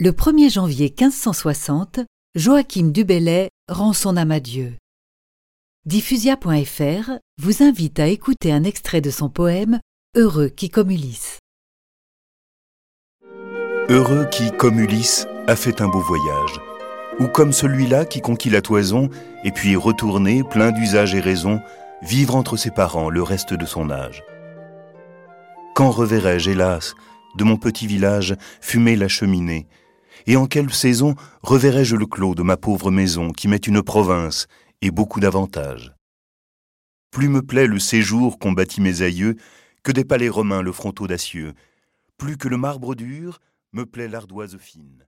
Le 1er janvier 1560, Joachim du Bellay rend son âme à Dieu. Diffusia.fr vous invite à écouter un extrait de son poème Heureux qui comme Ulysse. Heureux qui, comme Ulysse, a fait un beau voyage, ou comme celui-là qui conquit la toison, et puis retourné, plein d'usage et raison, vivre entre ses parents le reste de son âge. Quand reverrai-je, hélas, de mon petit village fumer la cheminée, et en quelle saison reverrai-je le clos de ma pauvre maison qui m'est une province et beaucoup d'avantages? Plus me plaît le séjour qu'ont bâti mes aïeux que des palais romains le front audacieux, plus que le marbre dur me plaît l'ardoise fine.